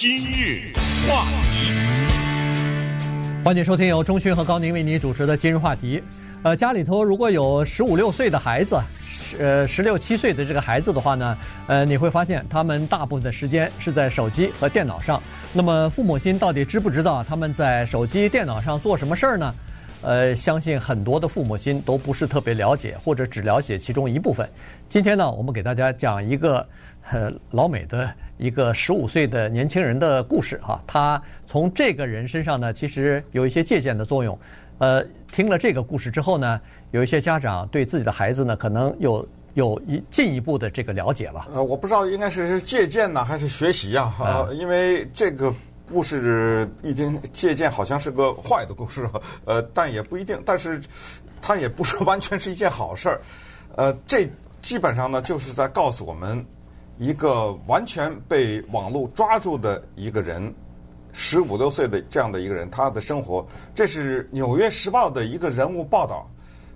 今日话题，欢迎收听由钟迅和高宁为您主持的今日话题。呃，家里头如果有十五六岁的孩子，呃，十六七岁的这个孩子的话呢，呃，你会发现他们大部分的时间是在手机和电脑上。那么父母亲到底知不知道他们在手机、电脑上做什么事儿呢？呃，相信很多的父母亲都不是特别了解，或者只了解其中一部分。今天呢，我们给大家讲一个呃老美的一个十五岁的年轻人的故事哈。他从这个人身上呢，其实有一些借鉴的作用。呃，听了这个故事之后呢，有一些家长对自己的孩子呢，可能有有一进一步的这个了解了。呃，我不知道应该是借鉴呢，还是学习呀？啊，呃，因为这个。故事一听借鉴好像是个坏的故事，呃，但也不一定。但是，它也不是完全是一件好事儿。呃，这基本上呢，就是在告诉我们，一个完全被网络抓住的一个人，十五六岁的这样的一个人，他的生活。这是《纽约时报》的一个人物报道。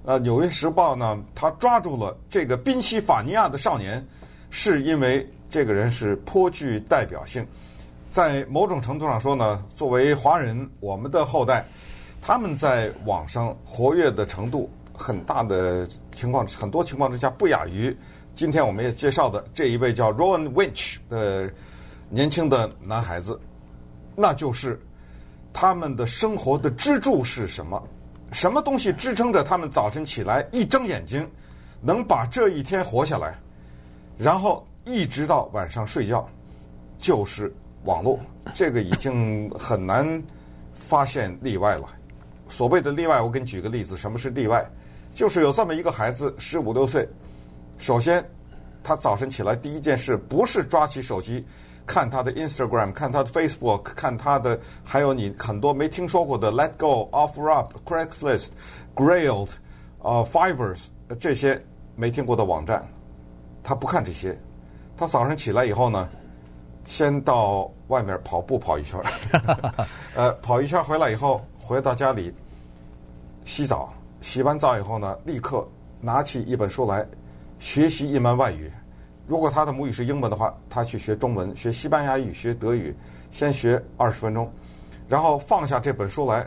呃，《纽约时报》呢，他抓住了这个宾夕法尼亚的少年，是因为这个人是颇具代表性。在某种程度上说呢，作为华人，我们的后代，他们在网上活跃的程度，很大的情况，很多情况之下不亚于今天我们也介绍的这一位叫 Rowan Winch 的年轻的男孩子。那就是他们的生活的支柱是什么？什么东西支撑着他们早晨起来一睁眼睛能把这一天活下来，然后一直到晚上睡觉，就是。网络 这个已经很难发现例外了。所谓的例外，我给你举个例子，什么是例外？就是有这么一个孩子，十五六岁，首先他早晨起来第一件事不是抓起手机看他的 Instagram，看他的 Facebook，看他的还有你很多没听说过的 Let Go、OfferUp、Craigslist、Grailed、呃 Fivers 这些没听过的网站，他不看这些。他早上起来以后呢，先到外面跑步跑一圈儿，呃，跑一圈回来以后，回到家里洗澡，洗完澡以后呢，立刻拿起一本书来学习一门外语。如果他的母语是英文的话，他去学中文，学西班牙语，学德语，先学二十分钟，然后放下这本书来，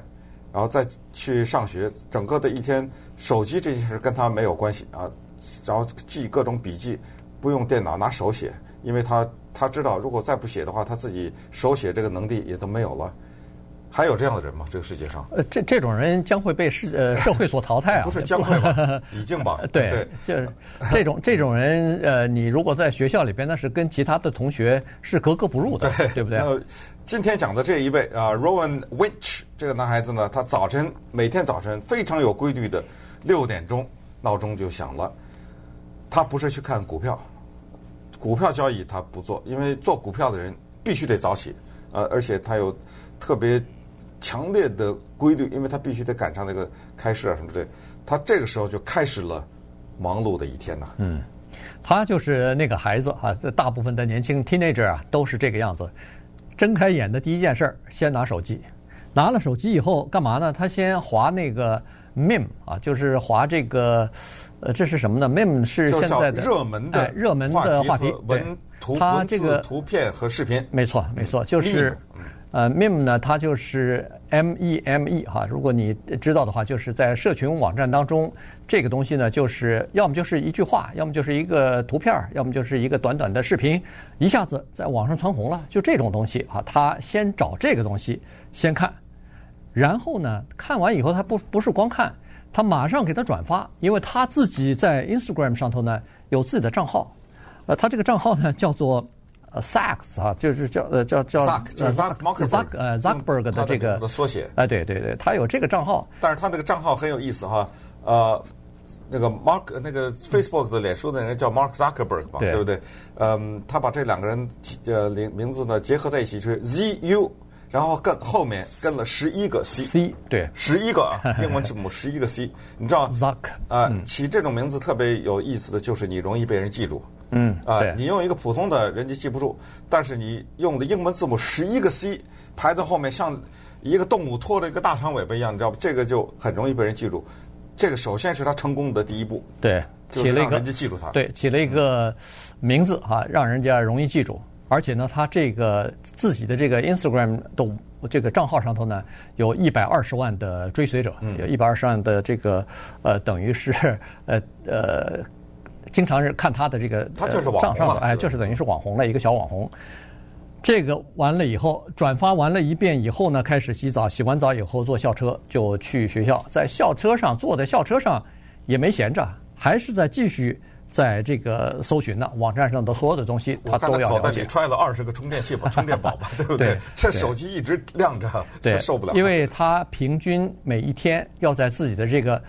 然后再去上学。整个的一天，手机这件事跟他没有关系啊，然后记各种笔记，不用电脑，拿手写，因为他。他知道，如果再不写的话，他自己手写这个能力也都没有了。还有这样的人吗？这个世界上？呃，这这种人将会被社呃社会所淘汰啊！不是将会吧？已经吧？对对，就是这种这种人，呃，你如果在学校里边，那是跟其他的同学是格格不入的，对，对不对？呃，今天讲的这一位啊，Rowan Winch 这个男孩子呢，他早晨每天早晨非常有规律的六点钟闹钟就响了，他不是去看股票。股票交易他不做，因为做股票的人必须得早起，呃，而且他有特别强烈的规律，因为他必须得赶上那个开市啊什么之类。他这个时候就开始了忙碌的一天呐。嗯，他就是那个孩子啊，大部分的年轻 teenager 啊都是这个样子。睁开眼的第一件事儿，先拿手机，拿了手机以后干嘛呢？他先划那个 meme 啊，就是划这个。呃，这是什么呢？Meme 是现在的热门的热门的话题，文图、文字、图片和视频。没错，没错，就是呃，Meme 呢，它就是 M E M E 哈。如果你知道的话，就是在社群网站当中，这个东西呢，就是要么就是一句话，要么就是一个图片，要么就是一个短短的视频，一下子在网上蹿红了。就这种东西啊，他先找这个东西先看，然后呢，看完以后他不不是光看。他马上给他转发，因为他自己在 Instagram 上头呢有自己的账号，呃，他这个账号呢叫做呃 Sacks 啊，就是叫呃叫叫 Zuck 呃 Zuckerberg 的这个的缩写。哎，对对对，他有这个账号，但是他那个账号很有意思哈，呃，那个 Mark 那个 Facebook 的脸书的人叫 Mark Zuckerberg 嘛，对不对？嗯，他把这两个人呃名名字呢结合在一起是 ZU。然后跟后面跟了十一个 C，C 对，十一个啊，英文字母十一个 C，你知道 Zuck 啊，起这种名字特别有意思的就是你容易被人记住，嗯啊，你用一个普通的人家记不住，但是你用的英文字母十一个 C 排在后面，像一个动物拖着一个大长尾巴一样，你知道吧？这个就很容易被人记住。这个首先是他成功的第一步，对，起了一个人家记住他，对，起了一个名字哈，让人家容易记住。而且呢，他这个自己的这个 Instagram 的这个账号上头呢，有一百二十万的追随者，有一百二十万的这个呃，等于是呃呃，经常是看他的这个他就是网红账上哎，就是等于是网红了一个小网红。这个完了以后，转发完了一遍以后呢，开始洗澡，洗完澡以后坐校车就去学校，在校车上坐在校车上也没闲着，还是在继续。在这个搜寻呢，网站上的所有的东西，他都要了解。口袋里揣了二十个充电器吧，充电宝吧，对不对？这手机一直亮着，对，受不了。因为他平均每一天要在自己的这个，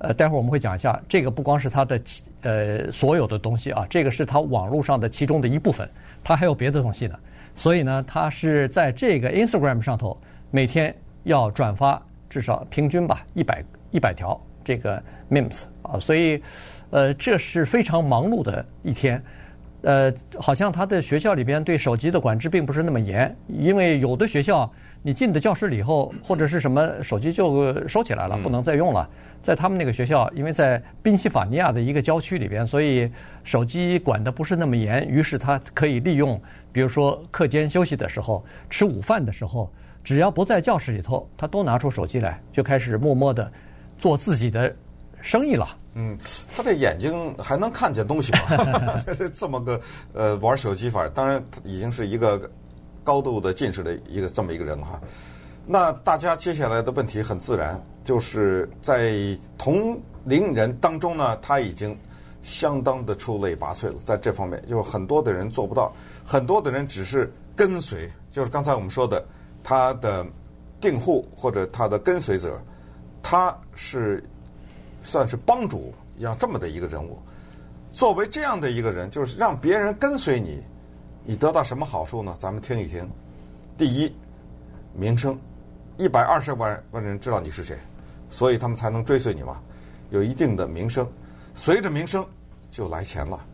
呃，待会儿我们会讲一下，这个不光是他的呃所有的东西啊，这个是他网络上的其中的一部分，他还有别的东西呢。所以呢，他是在这个 Instagram 上头每天要转发至少平均吧一百一百条这个 memes 啊，所以。呃，这是非常忙碌的一天，呃，好像他的学校里边对手机的管制并不是那么严，因为有的学校你进的教室里以后或者是什么手机就收起来了，不能再用了。在他们那个学校，因为在宾夕法尼亚的一个郊区里边，所以手机管的不是那么严，于是他可以利用，比如说课间休息的时候、吃午饭的时候，只要不在教室里头，他都拿出手机来，就开始默默的做自己的生意了。嗯，他这眼睛还能看见东西吗？是这么个呃玩手机法，当然已经是一个高度的近视的一个这么一个人哈。那大家接下来的问题很自然，就是在同龄人当中呢，他已经相当的出类拔萃了，在这方面，就是很多的人做不到，很多的人只是跟随，就是刚才我们说的他的订户或者他的跟随者，他是。算是帮主一样这么的一个人物，作为这样的一个人，就是让别人跟随你，你得到什么好处呢？咱们听一听。第一，名声，一百二十万万人知道你是谁，所以他们才能追随你嘛。有一定的名声，随着名声就来钱了。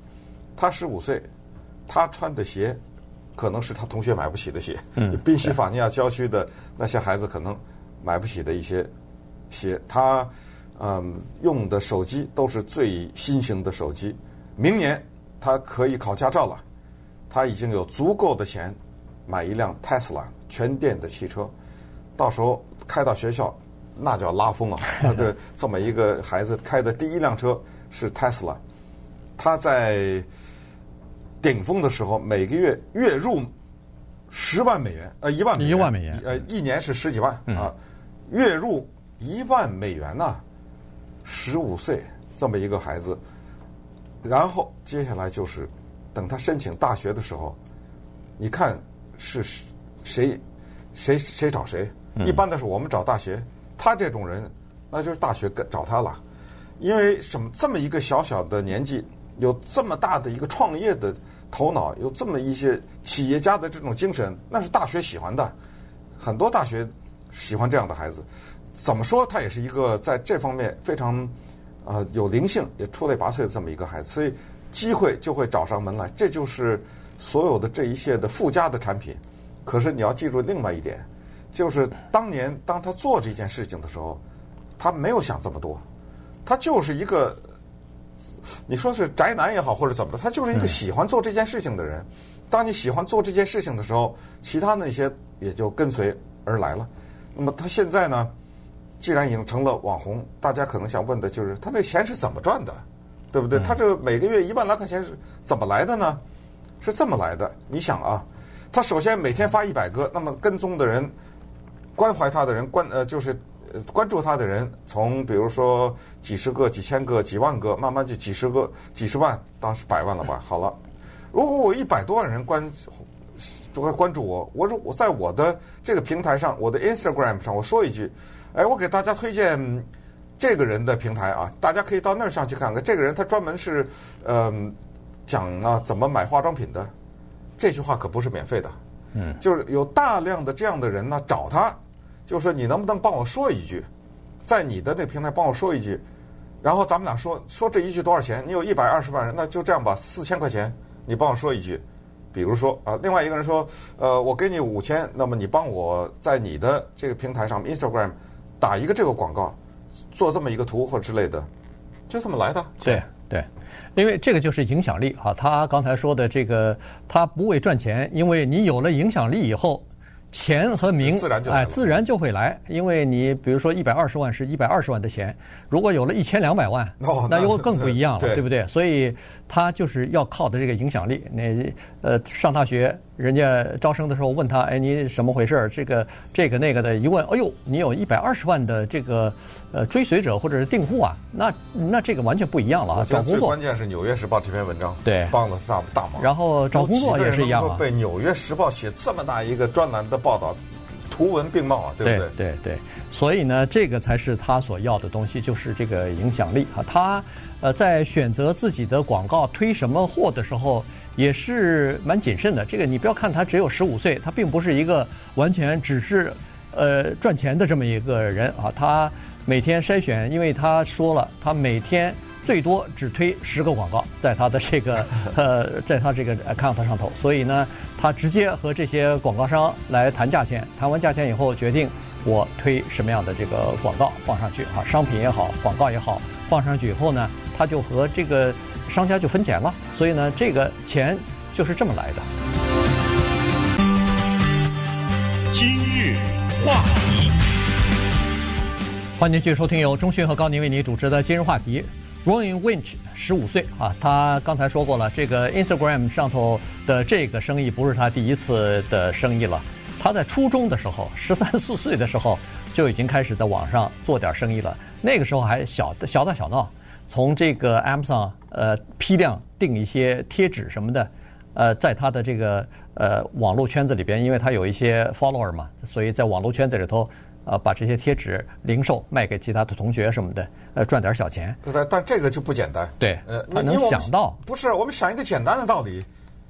他十五岁，他穿的鞋可能是他同学买不起的鞋。嗯。宾夕法尼亚郊区的那些孩子可能买不起的一些鞋，他。嗯，用的手机都是最新型的手机。明年他可以考驾照了，他已经有足够的钱买一辆 Tesla 全电的汽车，到时候开到学校那叫拉风啊！他的这么一个孩子开的第一辆车是 Tesla，他在顶峰的时候每个月月入十万美元，呃，一万美元，一万美元，呃，一年是十几万。啊，月入一万美元呐、啊。十五岁这么一个孩子，然后接下来就是等他申请大学的时候，你看是谁谁谁找谁？一般的是我们找大学，他这种人那就是大学跟找他了，因为什么？这么一个小小的年纪，有这么大的一个创业的头脑，有这么一些企业家的这种精神，那是大学喜欢的，很多大学喜欢这样的孩子。怎么说，他也是一个在这方面非常啊、呃、有灵性、也出类拔萃的这么一个孩子，所以机会就会找上门来。这就是所有的这一切的附加的产品。可是你要记住另外一点，就是当年当他做这件事情的时候，他没有想这么多，他就是一个你说是宅男也好，或者怎么着，他就是一个喜欢做这件事情的人。当你喜欢做这件事情的时候，其他那些也就跟随而来了。那么他现在呢？既然已经成了网红，大家可能想问的就是他那钱是怎么赚的，对不对？他这每个月一万来块钱是怎么来的呢？是这么来的。你想啊，他首先每天发一百个，那么跟踪的人、关怀他的人、关呃就是关注他的人，从比如说几十个、几千个、几万个，慢慢就几十个、几十万，当时百万了吧？好了，如果我一百多万人关就会关注我，我说我在我的这个平台上，我的 Instagram 上，我说一句。哎，我给大家推荐这个人的平台啊，大家可以到那儿上去看看。这个人他专门是呃讲啊怎么买化妆品的，这句话可不是免费的。嗯，就是有大量的这样的人呢找他，就说你能不能帮我说一句，在你的那平台帮我说一句，然后咱们俩说说这一句多少钱？你有一百二十万人，那就这样吧，四千块钱，你帮我说一句。比如说啊，另外一个人说，呃，我给你五千，那么你帮我在你的这个平台上 Instagram。打一个这个广告，做这么一个图或之类的，就这么来的。对，对，因为这个就是影响力啊。他刚才说的这个，他不为赚钱，因为你有了影响力以后。钱和名，哎，自然就会来。因为你比如说一百二十万是一百二十万的钱，如果有了一千两百万，那又更不一样了，对不对？所以他就是要靠的这个影响力。那呃，上大学人家招生的时候问他，哎，你什么回事？这个这个那个的，一问，哎呦，你有一百二十万的这个呃追随者或者是订户啊，那那这个完全不一样了啊。找工作，关键是《纽约时报》这篇文章对帮了大大忙。然后找工作也是一样啊。被《纽约时报》写这么大一个专栏的。报道图文并茂啊，对不对？对对对，所以呢，这个才是他所要的东西，就是这个影响力啊。他呃，在选择自己的广告推什么货的时候，也是蛮谨慎的。这个你不要看他只有十五岁，他并不是一个完全只是呃赚钱的这么一个人啊。他每天筛选，因为他说了，他每天。最多只推十个广告，在他的这个 呃，在他这个 account 上头，所以呢，他直接和这些广告商来谈价钱，谈完价钱以后，决定我推什么样的这个广告放上去啊，商品也好，广告也好，放上去以后呢，他就和这个商家就分钱了，所以呢，这个钱就是这么来的。今日话题，欢迎继续收听由中讯和高宁为你主持的今日话题。Rowan Winch 十五岁啊，他刚才说过了，这个 Instagram 上头的这个生意不是他第一次的生意了。他在初中的时候，十三四岁的时候就已经开始在网上做点生意了。那个时候还小小打小闹，从这个 Amazon 呃批量订一些贴纸什么的，呃，在他的这个呃网络圈子里边，因为他有一些 follower 嘛，所以在网络圈子里头。呃，把这些贴纸零售卖给其他的同学什么的，呃，赚点小钱。但但这个就不简单。对，呃，他能想到。不是，我们想一个简单的道理，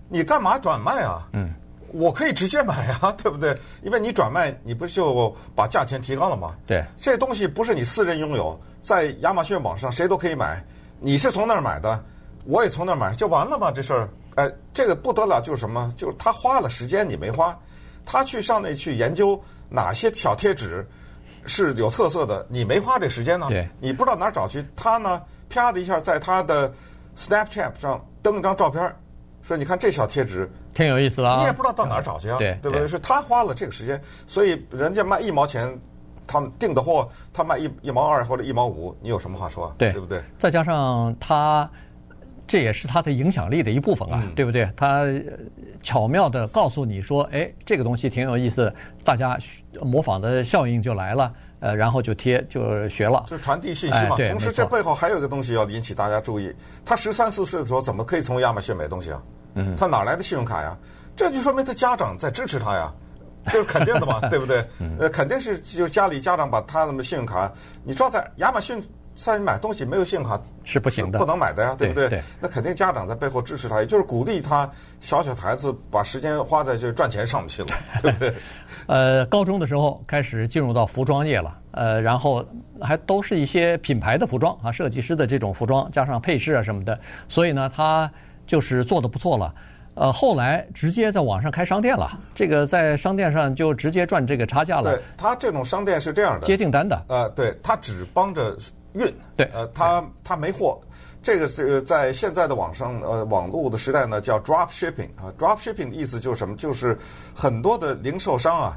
你干嘛转卖啊？嗯，我可以直接买啊，对不对？因为你转卖，你不就把价钱提高了吗？对，这东西不是你私人拥有，在亚马逊网上谁都可以买。你是从那儿买的，我也从那儿买，就完了吗？这事儿，哎，这个不得了，就是什么？就是他花了时间，你没花，他去上那去研究。哪些小贴纸是有特色的？你没花这时间呢？对，你不知道哪儿找去。他呢，啪的一下在他的 Snapchat 上登一张照片，说：“你看这小贴纸，挺有意思的啊。”你也不知道到哪儿找去啊？对，对不对？是他花了这个时间，所以人家卖一毛钱，他们订的货他卖一一毛二或者一毛五，你有什么话说？对，对不对？再加上他。这也是他的影响力的一部分啊，对不对？他巧妙地告诉你说：“哎，这个东西挺有意思，大家模仿的效应就来了。”呃，然后就贴就学了，就传递信息嘛。同时，这背后还有一个东西要引起大家注意：他十三四岁的时候怎么可以从亚马逊买东西啊？嗯，他哪来的信用卡呀？这就说明他家长在支持他呀，这是肯定的嘛，对不对？呃，肯定是就家里家长把他的信用卡，你知道在亚马逊。在你买东西没有信用卡是不行的，不能买的呀，对不对？对对，那肯定家长在背后支持他，也就是鼓励他小小的孩子把时间花在这赚钱上面去了，对不对？呃，高中的时候开始进入到服装业了，呃，然后还都是一些品牌的服装啊，设计师的这种服装，加上配饰啊什么的，所以呢，他就是做的不错了。呃，后来直接在网上开商店了，这个在商店上就直接赚这个差价了。对，他这种商店是这样的，接订单的。呃，对，他只帮着。运对，呃，他他没货，这个是在现在的网上呃网络的时代呢，叫 drop shipping 啊，drop shipping 的意思就是什么？就是很多的零售商啊，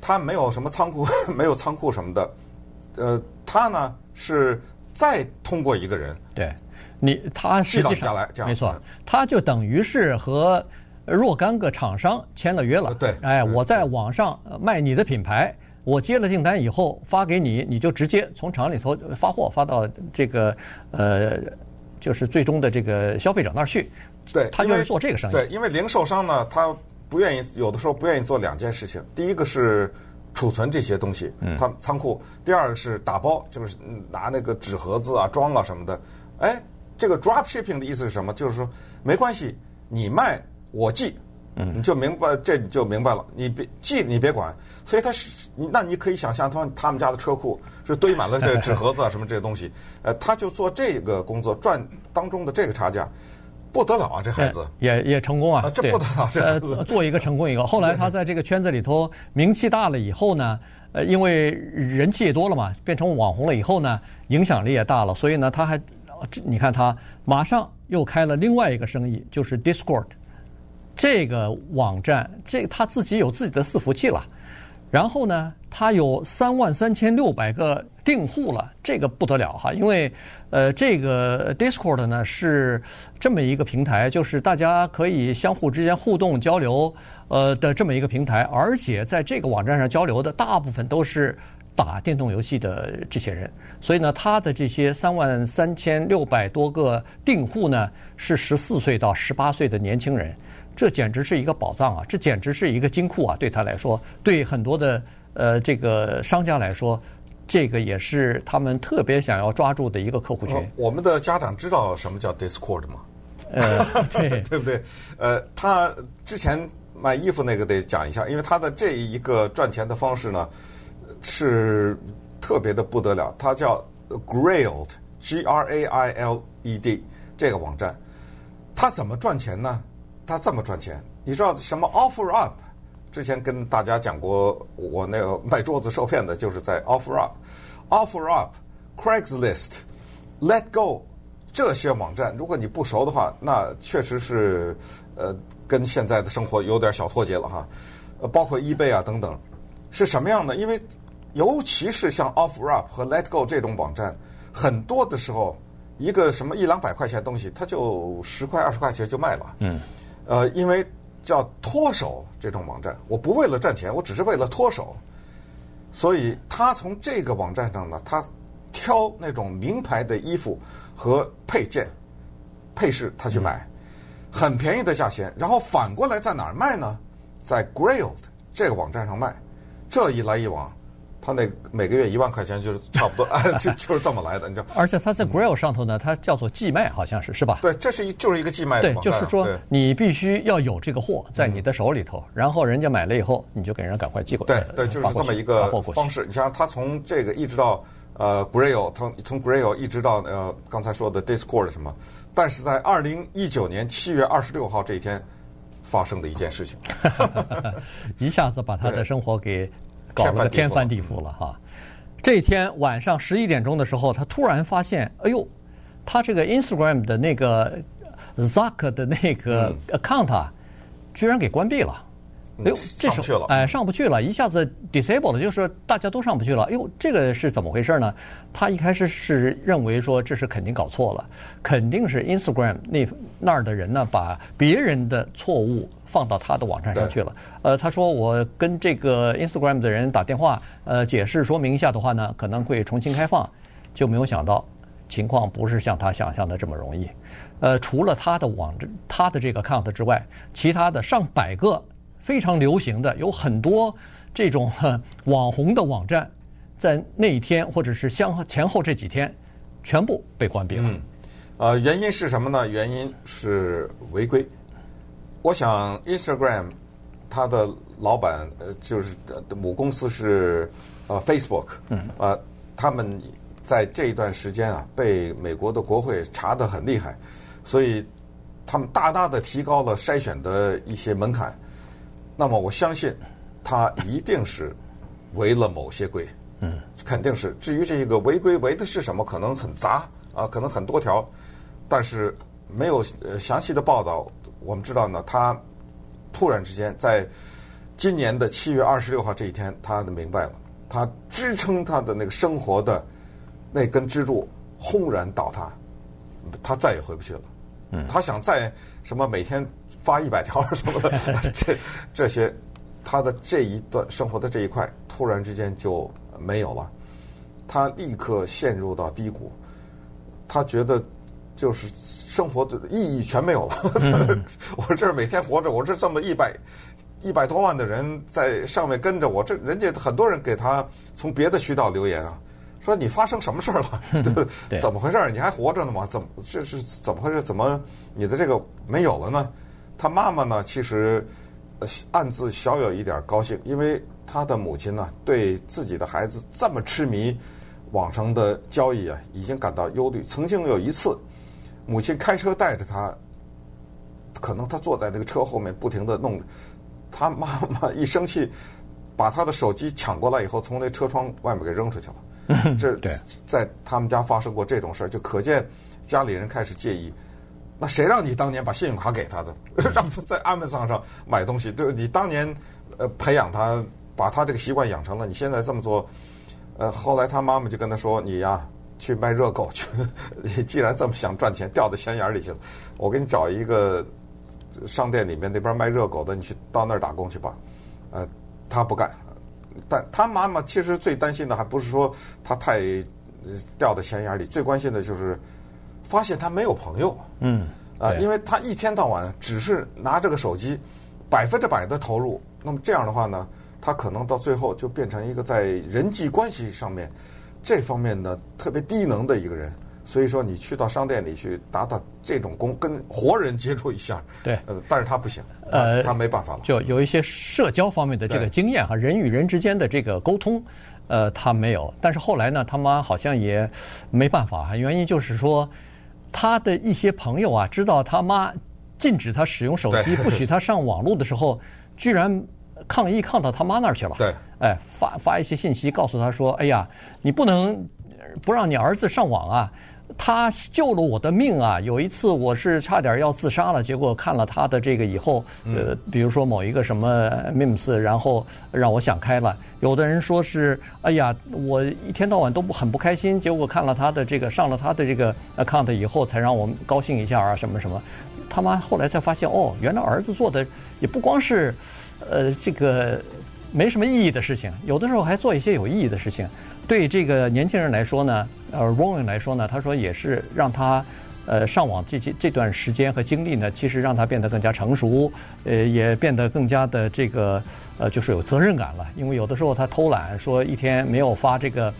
他没有什么仓库，没有仓库什么的，呃，他呢是再通过一个人，对，你他实际上来这样没错，他就等于是和若干个厂商签了约了，对，哎，我在网上卖你的品牌。我接了订单以后发给你，你就直接从厂里头发货发到这个呃，就是最终的这个消费者那儿去。对，他就是做这个生意。对，因为零售商呢，他不愿意，有的时候不愿意做两件事情。第一个是储存这些东西，他仓库；第二个是打包，就是拿那个纸盒子啊装啊什么的。哎，这个 drop shipping 的意思是什么？就是说没关系，你卖我寄。嗯，你就明白，这你就明白了。你别寄，你别管。所以他是，那你可以想象，他们他们家的车库是堆满了这纸盒子啊，什么这些东西。呃，他就做这个工作，赚当中的这个差价，不得了啊！这孩子也也成功啊，这不得了，这孩子做一个成功一个。后来他在这个圈子里头名气大了以后呢，呃，因为人气也多了嘛，变成网红了以后呢，影响力也大了，所以呢，他还这你看他马上又开了另外一个生意，就是 Discord 这个网站，这他自己有自己的伺服器了。然后呢，他有三万三千六百个订户了，这个不得了哈！因为，呃，这个 Discord 呢是这么一个平台，就是大家可以相互之间互动交流，呃的这么一个平台。而且在这个网站上交流的大部分都是打电动游戏的这些人，所以呢，他的这些三万三千六百多个订户呢，是十四岁到十八岁的年轻人。这简直是一个宝藏啊！这简直是一个金库啊！对他来说，对很多的呃这个商家来说，这个也是他们特别想要抓住的一个客户群。我们的家长知道什么叫 Discord 吗？呃，对，对不对？呃，他之前卖衣服那个得讲一下，因为他的这一个赚钱的方式呢，是特别的不得了。它叫 Grailed，G R A I L E D 这个网站，它怎么赚钱呢？它这么赚钱，你知道什么 OfferUp？之前跟大家讲过，我那个卖桌子受骗的，就是在 OfferUp、OfferUp、Craigslist、LetGo 这些网站，如果你不熟的话，那确实是呃跟现在的生活有点小脱节了哈。包括 eBay 啊等等，是什么样的？因为尤其是像 OfferUp 和 LetGo 这种网站，很多的时候一个什么一两百块钱的东西，它就十块二十块钱就卖了。嗯。呃，因为叫脱手这种网站，我不为了赚钱，我只是为了脱手，所以他从这个网站上呢，他挑那种名牌的衣服和配件、配饰，他去买很便宜的价钱，然后反过来在哪儿卖呢？在 Grailed 这个网站上卖，这一来一往。他那每个月一万块钱就是差不多，就就是这么来的，你知道？而且他在 Grail 上头呢，它叫做寄卖，好像是是吧？对，这是一就是一个寄卖的。对，就是说你必须要有这个货在你的手里头，然后人家买了以后，你就给人赶快寄过来。对对，就是这么一个方式。你像他从这个一直到呃 Grail，他从 Grail 一直到呃刚才说的 Discord 什么，但是在二零一九年七月二十六号这一天发生的一件事情，一下子把他的生活给。搞了个天翻地覆了哈！这天晚上十一点钟的时候，他突然发现，哎呦，他这个 Instagram 的那个 Zuck 的那个 account 啊，居然给关闭了。哎呦，这时候哎上不去了，一下子 disable 了，就是大家都上不去了。哎呦，这个是怎么回事呢？他一开始是认为说这是肯定搞错了，肯定是 Instagram 那那儿的人呢把别人的错误。放到他的网站上去了。呃，他说我跟这个 Instagram 的人打电话，呃，解释说明一下的话呢，可能会重新开放。就没有想到情况不是像他想象的这么容易。呃，除了他的网站、他的这个 account 之外，其他的上百个非常流行的，有很多这种网红的网站，在那一天或者是相前后这几天，全部被关闭了。嗯。呃，原因是什么呢？原因是违规。我想，Instagram，它的老板呃，就是母公司是呃 Facebook，嗯，啊，他们在这一段时间啊，被美国的国会查得很厉害，所以他们大大的提高了筛选的一些门槛。那么我相信，他一定是违了某些规，嗯，肯定是。至于这个违规违的是什么，可能很杂啊，可能很多条，但是没有呃详细的报道。我们知道呢，他突然之间在今年的七月二十六号这一天，他明白了，他支撑他的那个生活的那根支柱轰然倒塌，他再也回不去了。嗯，他想再什么每天发一百条什么的，这这些他的这一段生活的这一块突然之间就没有了，他立刻陷入到低谷，他觉得。就是生活的意义全没有了。我这儿每天活着，我这这么一百一百多万的人在上面跟着我，这人家很多人给他从别的渠道留言啊，说你发生什么事儿了？对怎么回事？你还活着呢吗？怎么这是怎么回事？怎么你的这个没有了呢？他妈妈呢，其实暗自小有一点高兴，因为他的母亲呢，对自己的孩子这么痴迷网上的交易啊，已经感到忧虑。曾经有一次。母亲开车带着他，可能他坐在那个车后面不停的弄，他妈妈一生气，把他的手机抢过来以后，从那车窗外面给扔出去了。这在他们家发生过这种事儿，就可见家里人开始介意。那谁让你当年把信用卡给他的，让他在 Amazon 上买东西？对，你当年呃培养他，把他这个习惯养成了，你现在这么做，呃，后来他妈妈就跟他说：“你呀，去卖热狗 去。你既然这么想赚钱，掉到钱眼里去了，我给你找一个商店里面那边卖热狗的，你去到那儿打工去吧。”呃，他不干，但他妈妈其实最担心的还不是说他太掉到钱眼里，最关心的就是。发现他没有朋友，嗯，啊，因为他一天到晚只是拿这个手机，百分之百的投入。那么这样的话呢，他可能到最后就变成一个在人际关系上面这方面的特别低能的一个人。所以说，你去到商店里去打打这种工，跟活人接触一下，对，呃，但是他不行，呃，他没办法了，就有一些社交方面的这个经验哈，人与人之间的这个沟通，呃，他没有。但是后来呢，他妈好像也没办法，原因就是说。他的一些朋友啊，知道他妈禁止他使用手机，不许他上网络的时候，居然抗议抗到他妈那儿去了。对，哎，发发一些信息告诉他说：“哎呀，你不能不让你儿子上网啊。”他救了我的命啊！有一次我是差点要自杀了，结果看了他的这个以后，呃，比如说某一个什么 memes，然后让我想开了。有的人说是，哎呀，我一天到晚都不很不开心，结果看了他的这个上了他的这个 account 以后，才让我高兴一下啊，什么什么。他妈后来才发现，哦，原来儿子做的也不光是，呃，这个没什么意义的事情，有的时候还做一些有意义的事情。对这个年轻人来说呢，呃，Rowan 来说呢，他说也是让他，呃，上网这这这段时间和经历呢，其实让他变得更加成熟，呃，也变得更加的这个，呃，就是有责任感了。因为有的时候他偷懒，说一天没有发这个，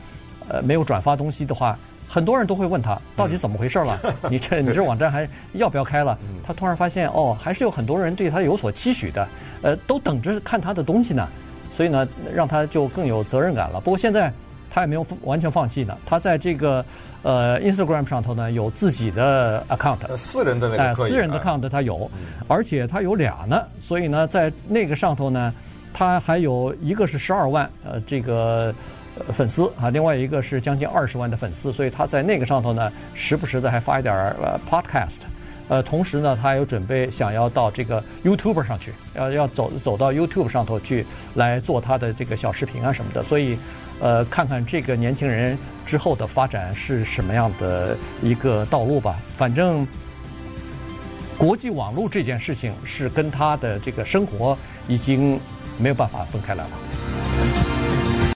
呃，没有转发东西的话，很多人都会问他到底怎么回事了？你这你这网站还要不要开了？他突然发现哦，还是有很多人对他有所期许的，呃，都等着看他的东西呢，所以呢，让他就更有责任感了。不过现在。他也没有完全放弃呢。他在这个呃 Instagram 上头呢，有自己的 account，私人的那个、呃、私人的 account 他有，嗯、而且他有俩呢。所以呢，在那个上头呢，他还有一个是十二万呃这个粉丝啊，另外一个是将近二十万的粉丝。所以他在那个上头呢，时不时的还发一点呃 podcast。呃，同时呢，他还有准备想要到这个 YouTube 上去，要要走走到 YouTube 上头去来做他的这个小视频啊什么的。所以。呃，看看这个年轻人之后的发展是什么样的一个道路吧。反正国际网络这件事情是跟他的这个生活已经没有办法分开来了。